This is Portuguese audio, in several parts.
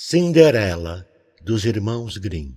Cinderela, dos irmãos Grimm.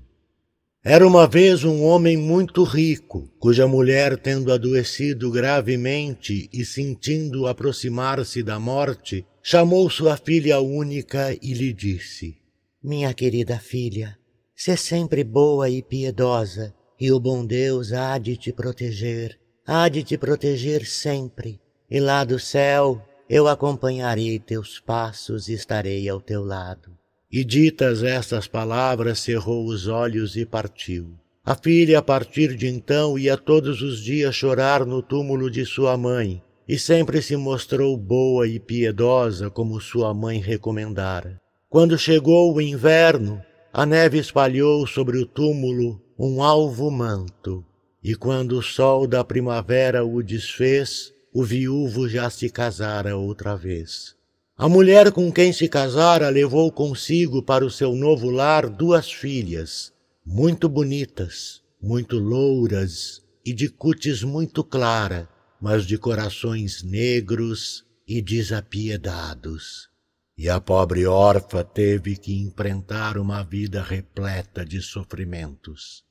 Era uma vez um homem muito rico, cuja mulher, tendo adoecido gravemente e sentindo aproximar-se da morte, chamou sua filha única e lhe disse: Minha querida filha, sê sempre boa e piedosa, e o bom Deus há de te proteger, há de te proteger sempre, e lá do céu eu acompanharei teus passos e estarei ao teu lado. E ditas estas palavras, cerrou os olhos e partiu. A filha, a partir de então, ia todos os dias chorar no túmulo de sua mãe, e sempre se mostrou boa e piedosa como sua mãe recomendara. Quando chegou o inverno, a neve espalhou sobre o túmulo um alvo manto, e quando o sol da primavera o desfez, o viúvo já se casara outra vez. A mulher com quem se casara levou consigo para o seu novo lar duas filhas, muito bonitas, muito louras e de cutis muito clara, mas de corações negros e desapiedados. E a pobre órfã teve que enfrentar uma vida repleta de sofrimentos.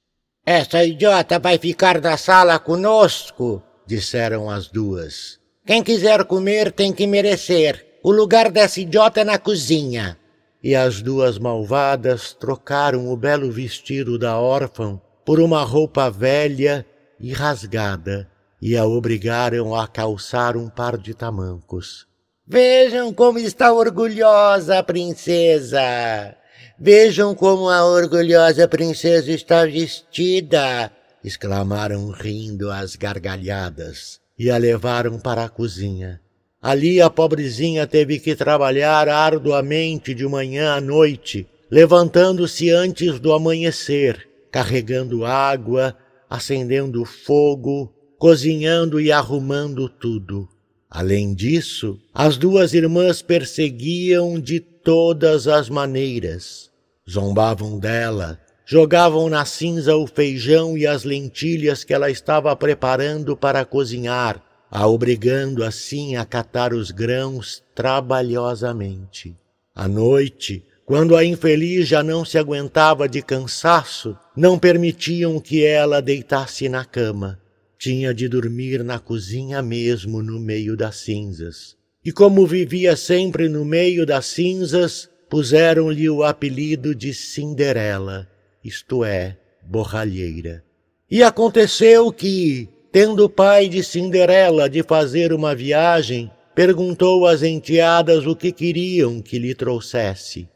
Essa idiota vai ficar na sala conosco, disseram as duas. Quem quiser comer tem que merecer. O lugar dessa idiota é na cozinha. E as duas malvadas trocaram o belo vestido da órfã por uma roupa velha e rasgada e a obrigaram a calçar um par de tamancos. Vejam como está orgulhosa a princesa! Vejam como a orgulhosa princesa está vestida! exclamaram rindo às gargalhadas e a levaram para a cozinha. Ali a pobrezinha teve que trabalhar arduamente de manhã à noite, levantando-se antes do amanhecer, carregando água, acendendo fogo, cozinhando e arrumando tudo. Além disso, as duas irmãs perseguiam de todas as maneiras. Zombavam dela, jogavam na cinza o feijão e as lentilhas que ela estava preparando para cozinhar, a obrigando assim a catar os grãos trabalhosamente. À noite, quando a infeliz já não se aguentava de cansaço, não permitiam que ela deitasse na cama. Tinha de dormir na cozinha mesmo, no meio das cinzas. E como vivia sempre no meio das cinzas, puseram-lhe o apelido de Cinderela, isto é, borralheira. E aconteceu que, Tendo o pai de Cinderela de fazer uma viagem, perguntou às enteadas o que queriam que lhe trouxesse.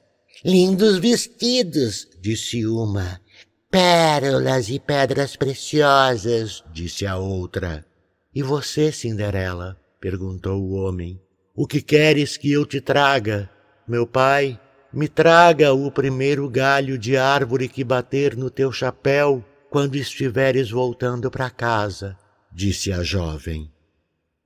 Lindos vestidos, disse uma. Pérolas e pedras preciosas, disse a outra. E você, Cinderela? perguntou o homem. O que queres que eu te traga? Meu pai, me traga o primeiro galho de árvore que bater no teu chapéu quando estiveres voltando para casa disse a jovem.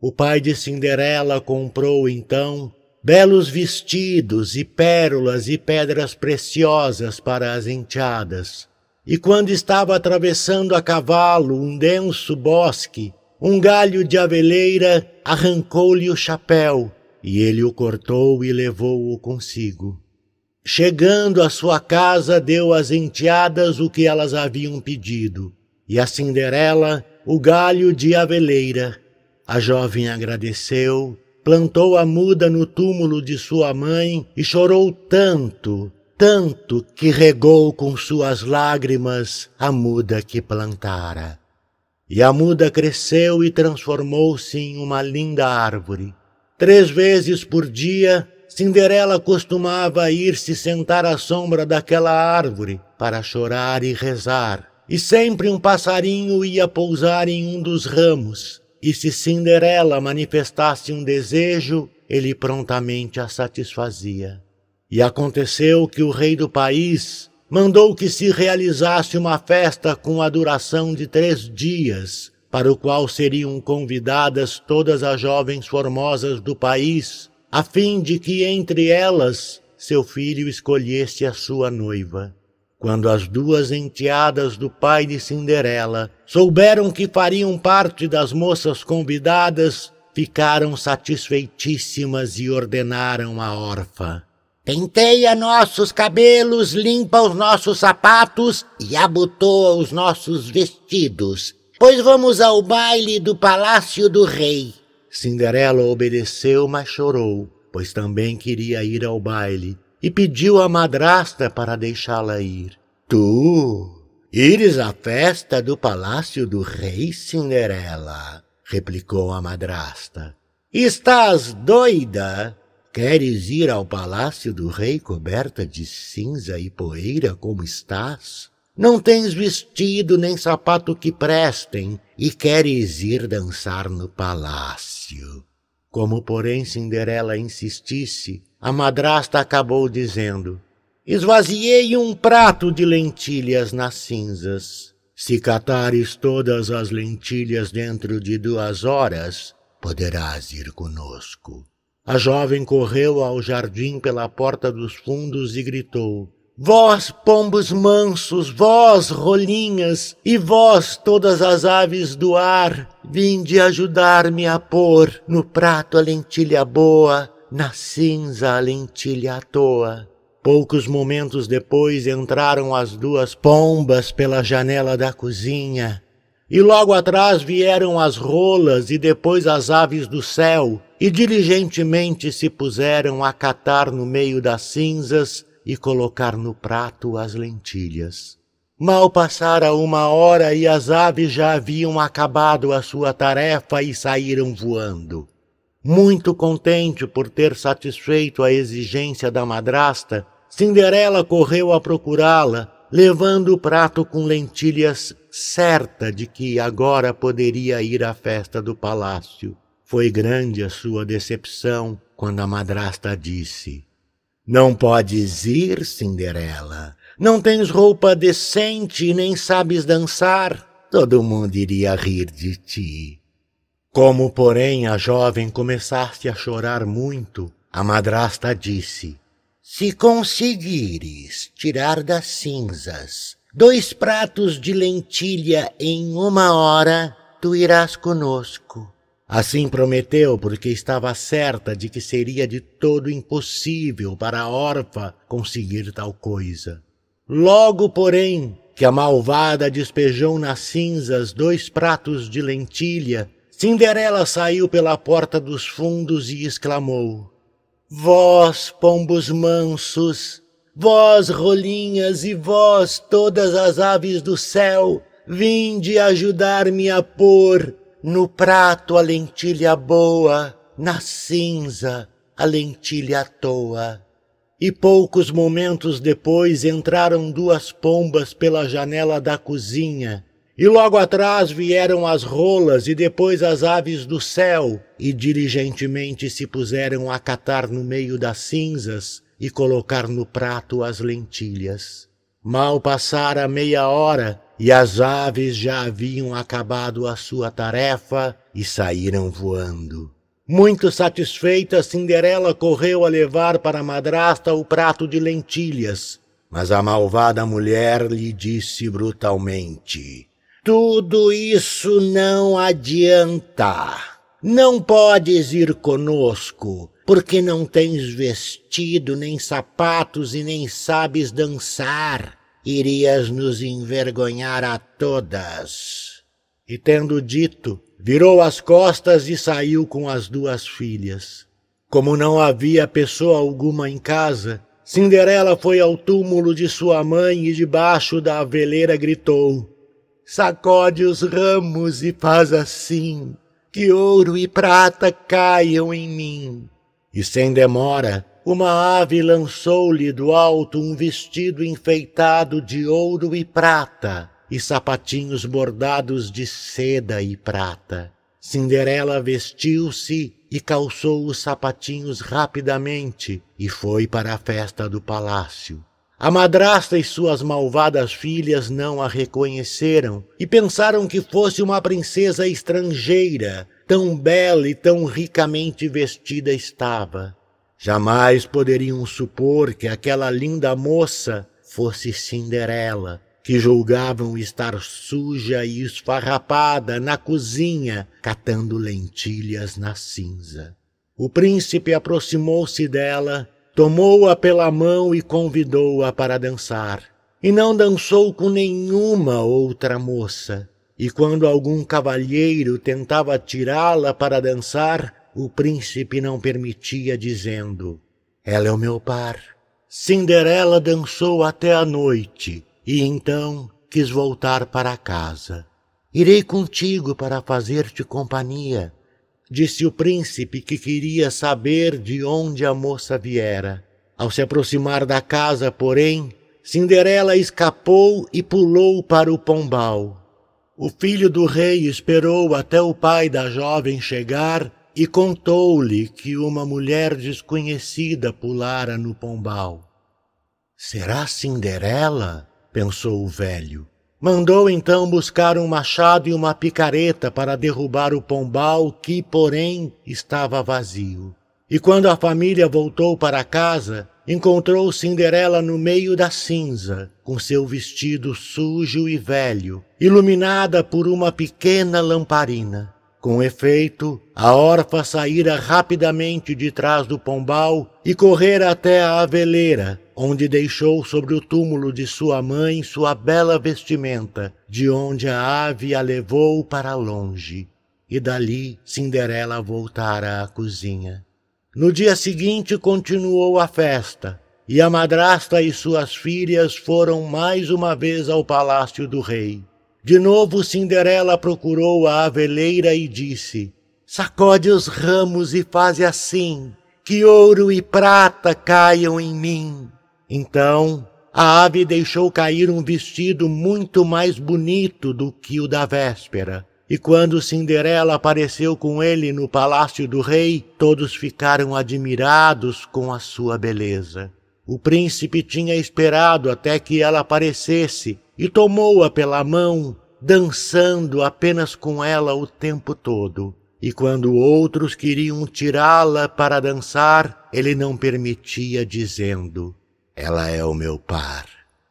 O pai de Cinderela comprou então belos vestidos e pérolas e pedras preciosas para as enteadas. E quando estava atravessando a cavalo um denso bosque, um galho de aveleira arrancou-lhe o chapéu, e ele o cortou e levou-o consigo. Chegando à sua casa, deu às enteadas o que elas haviam pedido, e a Cinderela o galho de aveleira. A jovem agradeceu, plantou a muda no túmulo de sua mãe e chorou tanto, tanto que regou com suas lágrimas a muda que plantara. E a muda cresceu e transformou-se em uma linda árvore. Três vezes por dia, Cinderela costumava ir se sentar à sombra daquela árvore para chorar e rezar e sempre um passarinho ia pousar em um dos ramos, e se Cinderela manifestasse um desejo, ele prontamente a satisfazia. E aconteceu que o rei do país mandou que se realizasse uma festa com a duração de três dias, para o qual seriam convidadas todas as jovens formosas do país, a fim de que entre elas seu filho escolhesse a sua noiva. Quando as duas enteadas do pai de Cinderela souberam que fariam parte das moças convidadas, ficaram satisfeitíssimas e ordenaram à órfã: penteia nossos cabelos, limpa os nossos sapatos e abotoa os nossos vestidos, pois vamos ao baile do palácio do rei. Cinderela obedeceu, mas chorou, pois também queria ir ao baile, e pediu à madrasta para deixá-la ir. Tu ires à festa do palácio do rei, Cinderela? replicou a madrasta. Estás doida? Queres ir ao palácio do rei coberta de cinza e poeira como estás? Não tens vestido nem sapato que prestem e queres ir dançar no palácio. Como, porém, Cinderela insistisse, a madrasta acabou dizendo: Esvaziei um prato de lentilhas nas cinzas. Se catares todas as lentilhas dentro de duas horas, poderás ir conosco. A jovem correu ao jardim pela porta dos fundos e gritou: Vós, pombos mansos, vós, rolinhas, e vós, todas as aves do ar, vinde ajudar-me a pôr no prato a lentilha boa, na cinza a lentilha à toa. Poucos momentos depois entraram as duas pombas pela janela da cozinha, e logo atrás vieram as rolas e depois as aves do céu, e diligentemente se puseram a catar no meio das cinzas e colocar no prato as lentilhas. Mal passara uma hora e as aves já haviam acabado a sua tarefa e saíram voando. Muito contente por ter satisfeito a exigência da madrasta, Cinderela correu a procurá-la, levando o prato com lentilhas, certa de que agora poderia ir à festa do palácio. Foi grande a sua decepção quando a madrasta disse: não podes ir, Cinderela. Não tens roupa decente e nem sabes dançar. Todo mundo iria rir de ti. Como, porém, a jovem começasse a chorar muito, a madrasta disse: Se conseguires tirar das cinzas dois pratos de lentilha em uma hora, tu irás conosco. Assim prometeu, porque estava certa de que seria de todo impossível para a órfã conseguir tal coisa. Logo, porém, que a malvada despejou nas cinzas dois pratos de lentilha, Cinderela saiu pela porta dos fundos e exclamou: Vós, pombos mansos, vós, rolinhas, e vós, todas as aves do céu, vinde ajudar-me a pôr no prato a lentilha boa, na cinza a lentilha à toa. E poucos momentos depois entraram duas pombas pela janela da cozinha, e logo atrás vieram as rolas e depois as aves do céu, e diligentemente se puseram a catar no meio das cinzas e colocar no prato as lentilhas. Mal passara meia hora, e as aves já haviam acabado a sua tarefa e saíram voando. Muito satisfeita, Cinderela correu a levar para a madrasta o prato de lentilhas, mas a malvada mulher lhe disse brutalmente: Tudo isso não adianta. Não podes ir conosco, porque não tens vestido, nem sapatos e nem sabes dançar irias nos envergonhar a todas. E tendo dito, virou as costas e saiu com as duas filhas. Como não havia pessoa alguma em casa, Cinderela foi ao túmulo de sua mãe e debaixo da veleira gritou: Sacode os ramos e faz assim, que ouro e prata caiam em mim. E sem demora, uma ave lançou-lhe do alto um vestido enfeitado de ouro e prata e sapatinhos bordados de seda e prata. Cinderela vestiu-se e calçou os sapatinhos rapidamente e foi para a festa do palácio. A madrasta e suas malvadas filhas não a reconheceram e pensaram que fosse uma princesa estrangeira, tão bela e tão ricamente vestida estava. Jamais poderiam supor que aquela linda moça fosse Cinderela, que julgavam estar suja e esfarrapada na cozinha, catando lentilhas na cinza. O príncipe aproximou-se dela, tomou-a pela mão e convidou-a para dançar. E não dançou com nenhuma outra moça. E quando algum cavalheiro tentava tirá-la para dançar, o príncipe não permitia, dizendo: Ela é o meu par. Cinderela dançou até a noite e então quis voltar para casa. Irei contigo para fazer-te companhia, disse o príncipe que queria saber de onde a moça viera. Ao se aproximar da casa, porém, Cinderela escapou e pulou para o pombal. O filho do rei esperou até o pai da jovem chegar e contou-lhe que uma mulher desconhecida pulara no pombal. Será Cinderela? pensou o velho. Mandou então buscar um machado e uma picareta para derrubar o pombal, que, porém, estava vazio. E quando a família voltou para casa, encontrou Cinderela no meio da cinza, com seu vestido sujo e velho, iluminada por uma pequena lamparina. Com efeito, a órfã saíra rapidamente de trás do pombal e correra até a aveleira, onde deixou sobre o túmulo de sua mãe sua bela vestimenta, de onde a ave a levou para longe. E dali Cinderela voltara à cozinha. No dia seguinte continuou a festa, e a madrasta e suas filhas foram mais uma vez ao palácio do rei. De novo Cinderela procurou a aveleira e disse: Sacode os ramos e faze assim, que ouro e prata caiam em mim. Então a ave deixou cair um vestido muito mais bonito do que o da véspera. E quando Cinderela apareceu com ele no palácio do rei, todos ficaram admirados com a sua beleza. O príncipe tinha esperado até que ela aparecesse e tomou-a pela mão, dançando apenas com ela o tempo todo. E quando outros queriam tirá-la para dançar, ele não permitia, dizendo: ela é o meu par.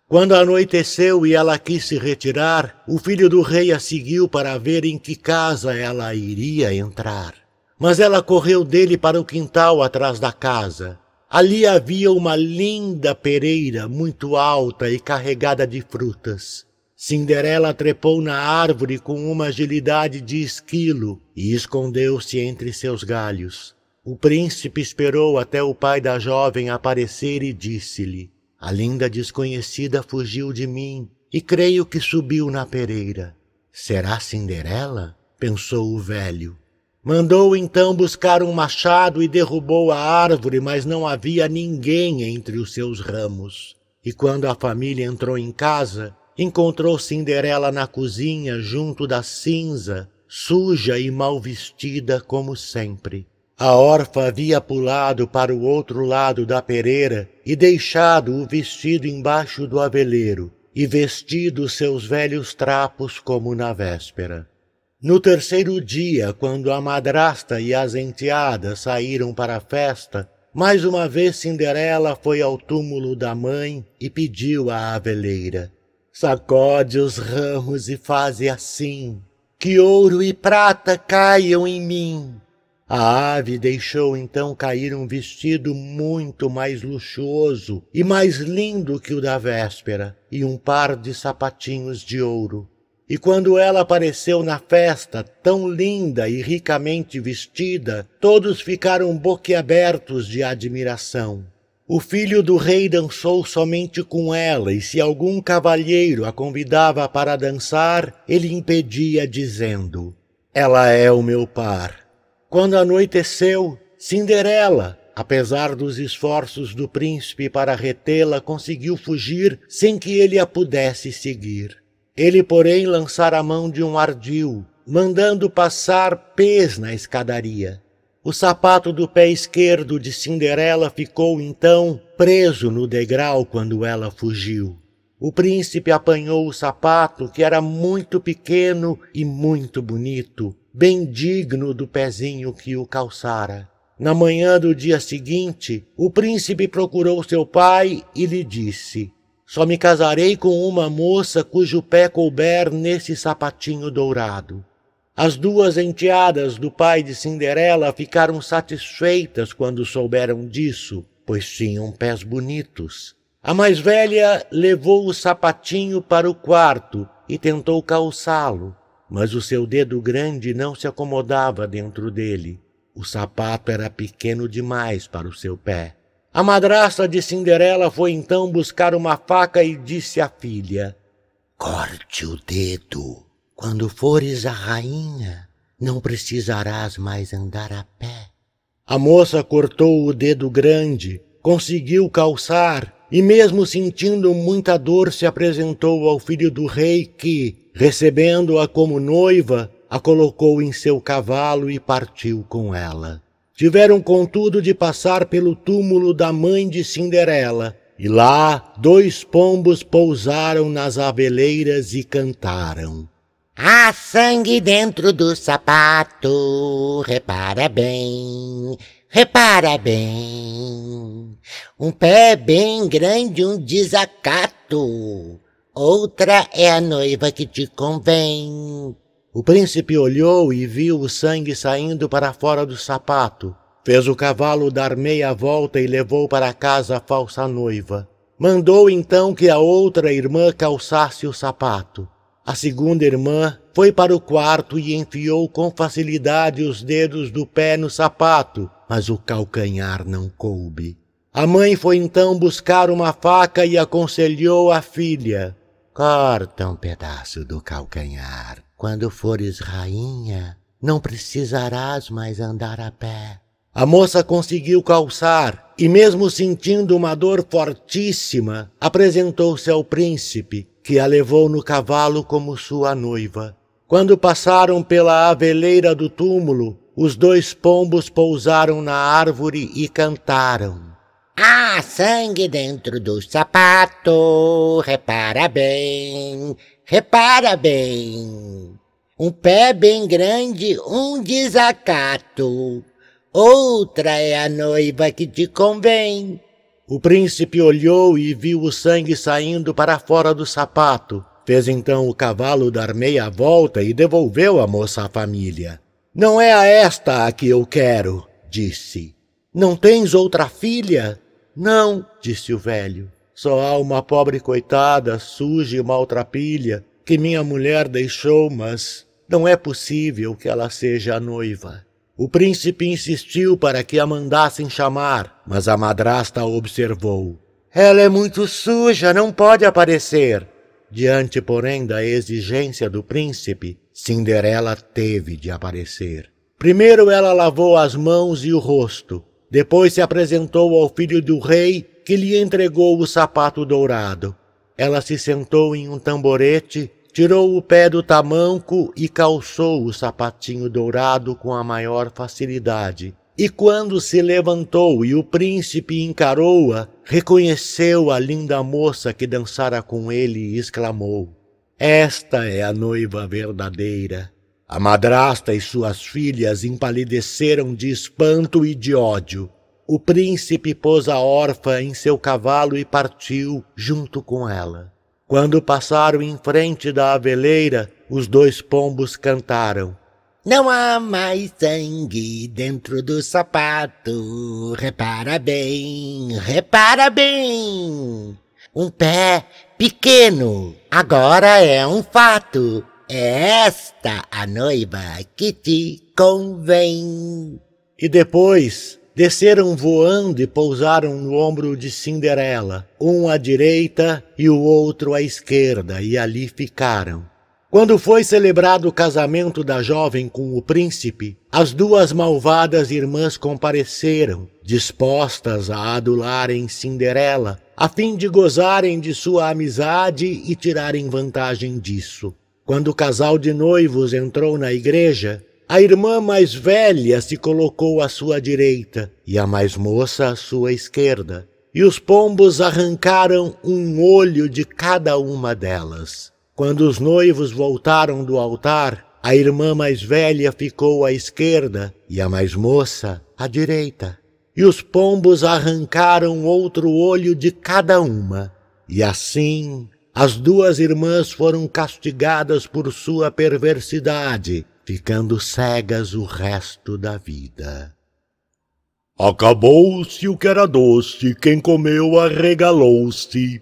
Quando anoiteceu e ela quis se retirar, o filho do rei a seguiu para ver em que casa ela iria entrar. Mas ela correu dele para o quintal atrás da casa. Ali havia uma linda pereira muito alta e carregada de frutas. Cinderela trepou na árvore com uma agilidade de esquilo e escondeu-se entre seus galhos. O príncipe esperou até o pai da jovem aparecer e disse-lhe: A linda desconhecida fugiu de mim e creio que subiu na pereira. Será Cinderela? pensou o velho. Mandou então buscar um machado e derrubou a árvore, mas não havia ninguém entre os seus ramos. E quando a família entrou em casa, encontrou Cinderela na cozinha junto da cinza, suja e mal vestida como sempre. A órfã havia pulado para o outro lado da pereira e deixado o vestido embaixo do aveleiro e vestido seus velhos trapos como na véspera. No terceiro dia, quando a madrasta e as enteadas saíram para a festa, mais uma vez Cinderela foi ao túmulo da mãe e pediu à aveleira: Sacode os ramos e faze assim, que ouro e prata caiam em mim a ave deixou então cair um vestido muito mais luxuoso e mais lindo que o da véspera, e um par de sapatinhos de ouro. E quando ela apareceu na festa, tão linda e ricamente vestida, todos ficaram boquiabertos de admiração. O filho do rei dançou somente com ela, e se algum cavalheiro a convidava para dançar, ele impedia, dizendo: Ela é o meu par. Quando anoiteceu, Cinderela, apesar dos esforços do príncipe para retê-la, conseguiu fugir sem que ele a pudesse seguir. Ele, porém, lançara a mão de um ardil, mandando passar pés na escadaria. O sapato do pé esquerdo de Cinderela ficou então preso no degrau quando ela fugiu. O príncipe apanhou o sapato, que era muito pequeno e muito bonito, bem digno do pezinho que o calçara. Na manhã do dia seguinte, o príncipe procurou seu pai e lhe disse: Só me casarei com uma moça cujo pé couber nesse sapatinho dourado. As duas enteadas do pai de Cinderela ficaram satisfeitas quando souberam disso, pois tinham pés bonitos. A mais velha levou o sapatinho para o quarto e tentou calçá-lo, mas o seu dedo grande não se acomodava dentro dele. O sapato era pequeno demais para o seu pé. A madrasta de Cinderela foi então buscar uma faca e disse à filha: Corte o dedo. Quando fores a rainha, não precisarás mais andar a pé. A moça cortou o dedo grande, conseguiu calçar e, mesmo sentindo muita dor, se apresentou ao filho do rei que, recebendo-a como noiva, a colocou em seu cavalo e partiu com ela. Tiveram, contudo, de passar pelo túmulo da mãe de Cinderela, e lá dois pombos pousaram nas aveleiras e cantaram. Há sangue dentro do sapato, repara bem, repara bem. Um pé bem grande, um desacato. Outra é a noiva que te convém. O príncipe olhou e viu o sangue saindo para fora do sapato. Fez o cavalo dar meia volta e levou para casa a falsa noiva. Mandou então que a outra irmã calçasse o sapato. A segunda irmã foi para o quarto e enfiou com facilidade os dedos do pé no sapato, mas o calcanhar não coube. A mãe foi então buscar uma faca e aconselhou a filha: Corta um pedaço do calcanhar. Quando fores rainha, não precisarás mais andar a pé. A moça conseguiu calçar e, mesmo sentindo uma dor fortíssima, apresentou-se ao príncipe, que a levou no cavalo como sua noiva. Quando passaram pela aveleira do túmulo, os dois pombos pousaram na árvore e cantaram. Há sangue dentro do sapato, repara bem, repara bem. Um pé bem grande, um desacato. Outra é a noiva que te convém. O príncipe olhou e viu o sangue saindo para fora do sapato. Fez então o cavalo dar meia volta e devolveu a moça à família. Não é a esta a que eu quero, disse. Não tens outra filha? Não, disse o velho. Só há uma pobre coitada, suja e maltrapilha, que minha mulher deixou, mas não é possível que ela seja a noiva. O príncipe insistiu para que a mandassem chamar, mas a madrasta observou. Ela é muito suja, não pode aparecer. Diante, porém, da exigência do príncipe, Cinderela teve de aparecer. Primeiro ela lavou as mãos e o rosto. Depois se apresentou ao filho do rei, que lhe entregou o sapato dourado. Ela se sentou em um tamborete tirou o pé do tamanco e calçou o sapatinho dourado com a maior facilidade. E quando se levantou e o príncipe encarou-a, reconheceu a linda moça que dançara com ele e exclamou: Esta é a noiva verdadeira. A madrasta e suas filhas empalideceram de espanto e de ódio. O príncipe pôs a órfã em seu cavalo e partiu junto com ela. Quando passaram em frente da aveleira, os dois pombos cantaram. Não há mais sangue dentro do sapato. Repara bem, repara bem. Um pé pequeno agora é um fato. É esta a noiva que te convém. E depois desceram voando e pousaram no ombro de Cinderela, um à direita e o outro à esquerda, e ali ficaram. Quando foi celebrado o casamento da jovem com o príncipe, as duas malvadas irmãs compareceram, dispostas a adularem Cinderela, a fim de gozarem de sua amizade e tirarem vantagem disso. Quando o casal de noivos entrou na igreja, a irmã mais velha se colocou à sua direita e a mais moça à sua esquerda, e os pombos arrancaram um olho de cada uma delas. Quando os noivos voltaram do altar, a irmã mais velha ficou à esquerda e a mais moça à direita. E os pombos arrancaram outro olho de cada uma. E assim as duas irmãs foram castigadas por sua perversidade ficando cegas o resto da vida. Acabou-se o que era doce, quem comeu arregalou-se.